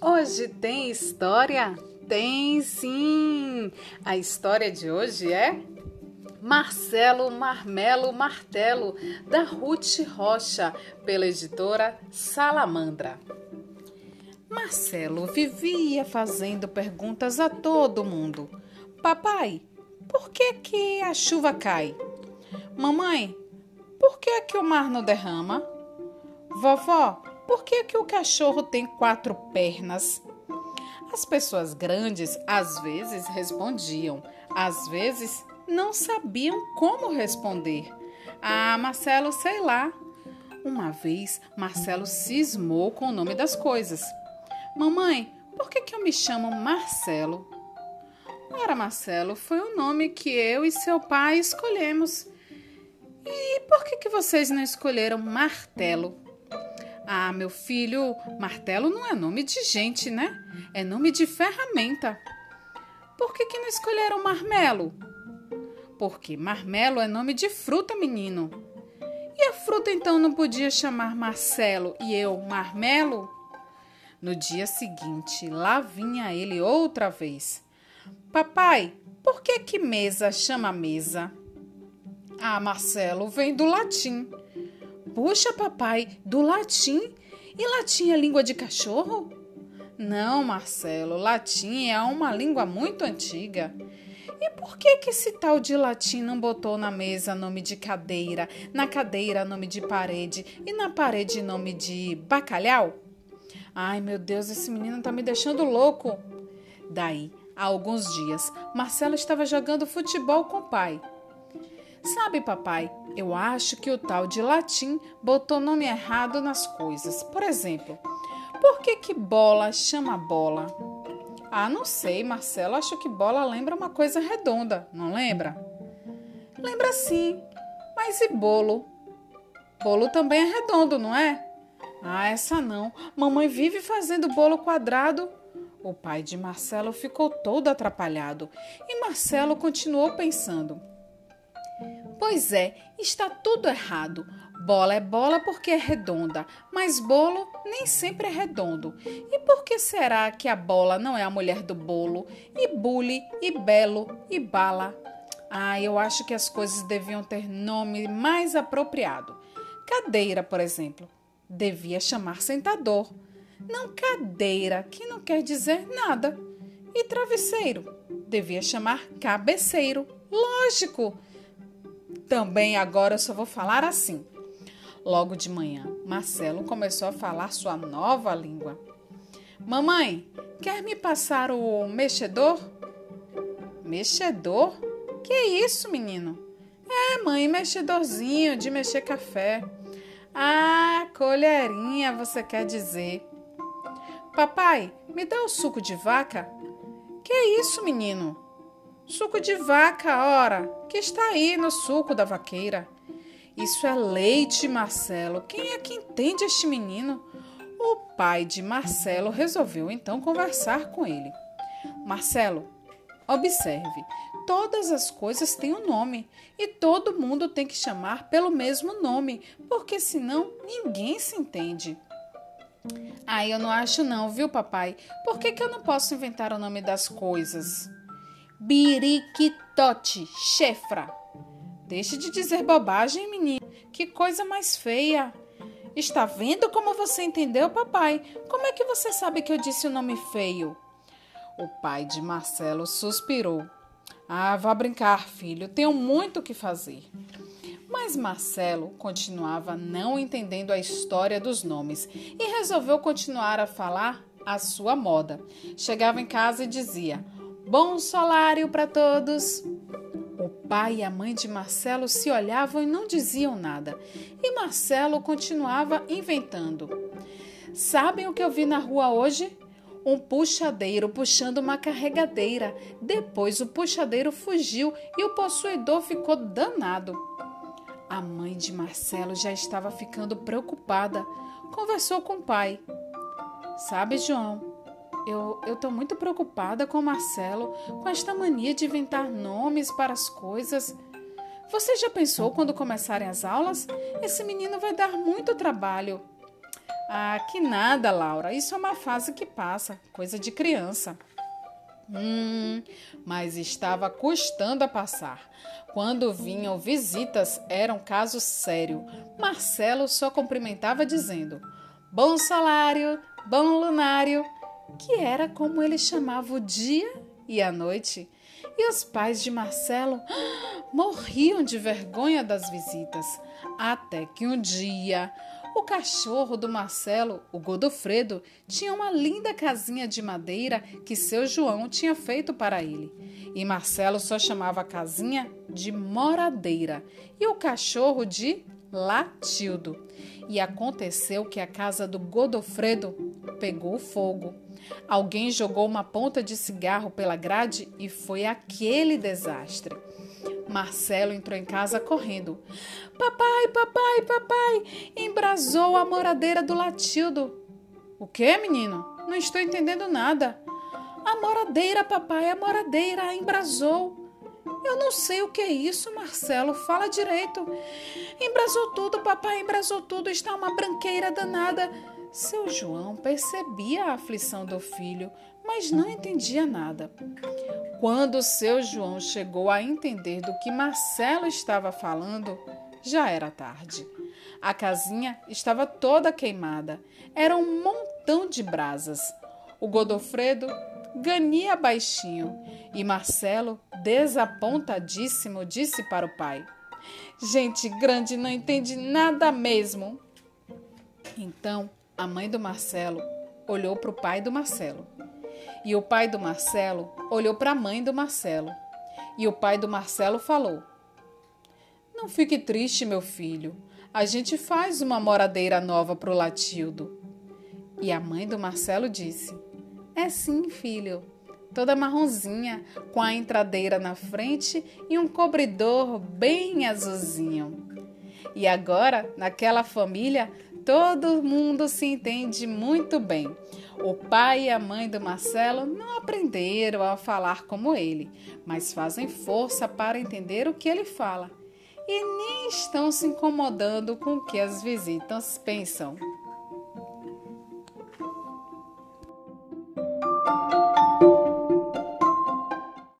Hoje tem história? Tem sim! A história de hoje é Marcelo Marmelo Martelo, da Ruth Rocha, pela editora Salamandra. Marcelo vivia fazendo perguntas a todo mundo. Papai, por que que a chuva cai? Mamãe, por que que o mar não derrama? Vovó, por que, que o cachorro tem quatro pernas? As pessoas grandes às vezes respondiam, às vezes não sabiam como responder. Ah, Marcelo, sei lá. Uma vez, Marcelo cismou com o nome das coisas. Mamãe, por que, que eu me chamo Marcelo? Ora, Marcelo, foi o nome que eu e seu pai escolhemos. E por que, que vocês não escolheram Martelo? Ah, meu filho, martelo não é nome de gente, né? É nome de ferramenta. Por que, que não escolheram marmelo? Porque marmelo é nome de fruta, menino. E a fruta então não podia chamar Marcelo e eu Marmelo? No dia seguinte, lá vinha ele outra vez. Papai, por que que mesa chama mesa? Ah, Marcelo, vem do latim. Puxa, papai, do latim? E latim é língua de cachorro? Não, Marcelo, latim é uma língua muito antiga. E por que que esse tal de latim não botou na mesa nome de cadeira, na cadeira nome de parede e na parede nome de bacalhau? Ai, meu Deus, esse menino tá me deixando louco. Daí, há alguns dias, Marcelo estava jogando futebol com o pai. Sabe, papai, eu acho que o tal de latim botou nome errado nas coisas. Por exemplo, por que, que bola chama bola? Ah, não sei, Marcelo. Acho que bola lembra uma coisa redonda, não lembra? Lembra sim. Mas e bolo? Bolo também é redondo, não é? Ah, essa não. Mamãe vive fazendo bolo quadrado. O pai de Marcelo ficou todo atrapalhado e Marcelo continuou pensando. Pois é, está tudo errado. Bola é bola porque é redonda, mas bolo nem sempre é redondo. E por que será que a bola não é a mulher do bolo? E bule, e belo, e bala? Ah, eu acho que as coisas deviam ter nome mais apropriado. Cadeira, por exemplo, devia chamar sentador. Não cadeira, que não quer dizer nada. E travesseiro, devia chamar cabeceiro. Lógico! Também agora eu só vou falar assim. Logo de manhã, Marcelo começou a falar sua nova língua. Mamãe, quer me passar o mexedor? Mexedor? Que isso, menino? É, mãe, mexedorzinho de mexer café. Ah, colherinha, você quer dizer. Papai, me dá o suco de vaca? Que isso, menino? Suco de vaca, ora, que está aí no suco da vaqueira. Isso é leite, Marcelo. Quem é que entende este menino? O pai de Marcelo resolveu então conversar com ele. Marcelo, observe, todas as coisas têm um nome e todo mundo tem que chamar pelo mesmo nome, porque senão ninguém se entende. Ah, eu não acho não, viu, papai? Por que, que eu não posso inventar o nome das coisas? Biriquitote, chefra. Deixe de dizer bobagem, menino. Que coisa mais feia. Está vendo como você entendeu, papai? Como é que você sabe que eu disse o nome feio? O pai de Marcelo suspirou. Ah, vá brincar, filho. Tenho muito o que fazer. Mas Marcelo continuava não entendendo a história dos nomes e resolveu continuar a falar a sua moda. Chegava em casa e dizia: Bom solário para todos! O pai e a mãe de Marcelo se olhavam e não diziam nada, e Marcelo continuava inventando. Sabem o que eu vi na rua hoje? Um puxadeiro puxando uma carregadeira. Depois o puxadeiro fugiu e o possuidor ficou danado. A mãe de Marcelo já estava ficando preocupada. Conversou com o pai. Sabe, João, eu, tô muito preocupada com o Marcelo, com esta mania de inventar nomes para as coisas. Você já pensou quando começarem as aulas? Esse menino vai dar muito trabalho. Ah, que nada, Laura. Isso é uma fase que passa, coisa de criança. Hum, mas estava custando a passar. Quando vinham visitas, era um caso sério. Marcelo só cumprimentava dizendo: Bom salário, bom lunário, que era como ele chamava o dia e a noite. E os pais de Marcelo morriam de vergonha das visitas, até que um dia o cachorro do Marcelo, o Godofredo, tinha uma linda casinha de madeira que seu João tinha feito para ele. E Marcelo só chamava a casinha de moradeira e o cachorro de Latildo. E aconteceu que a casa do Godofredo pegou fogo. Alguém jogou uma ponta de cigarro pela grade e foi aquele desastre. Marcelo entrou em casa correndo. Papai, papai, papai, embrasou a moradeira do Latildo. O que, menino? Não estou entendendo nada. A moradeira, papai, a moradeira embrasou. Eu não sei o que é isso, Marcelo. Fala direito. Embrasou tudo, papai, embrasou tudo. Está uma branqueira danada. Seu João percebia a aflição do filho, mas não entendia nada. Quando seu João chegou a entender do que Marcelo estava falando, já era tarde. A casinha estava toda queimada. Era um montão de brasas. O Godofredo ganhia baixinho e Marcelo, desapontadíssimo, disse para o pai: Gente grande não entende nada mesmo. Então a mãe do Marcelo olhou para o pai do Marcelo. E o pai do Marcelo olhou para a mãe do Marcelo. E o pai do Marcelo falou: Não fique triste, meu filho. A gente faz uma moradeira nova para o Latildo. E a mãe do Marcelo disse: É sim, filho. Toda marronzinha, com a entradeira na frente e um cobridor bem azulzinho. E agora, naquela família, todo mundo se entende muito bem. O pai e a mãe do Marcelo não aprenderam a falar como ele, mas fazem força para entender o que ele fala e nem estão se incomodando com o que as visitas pensam.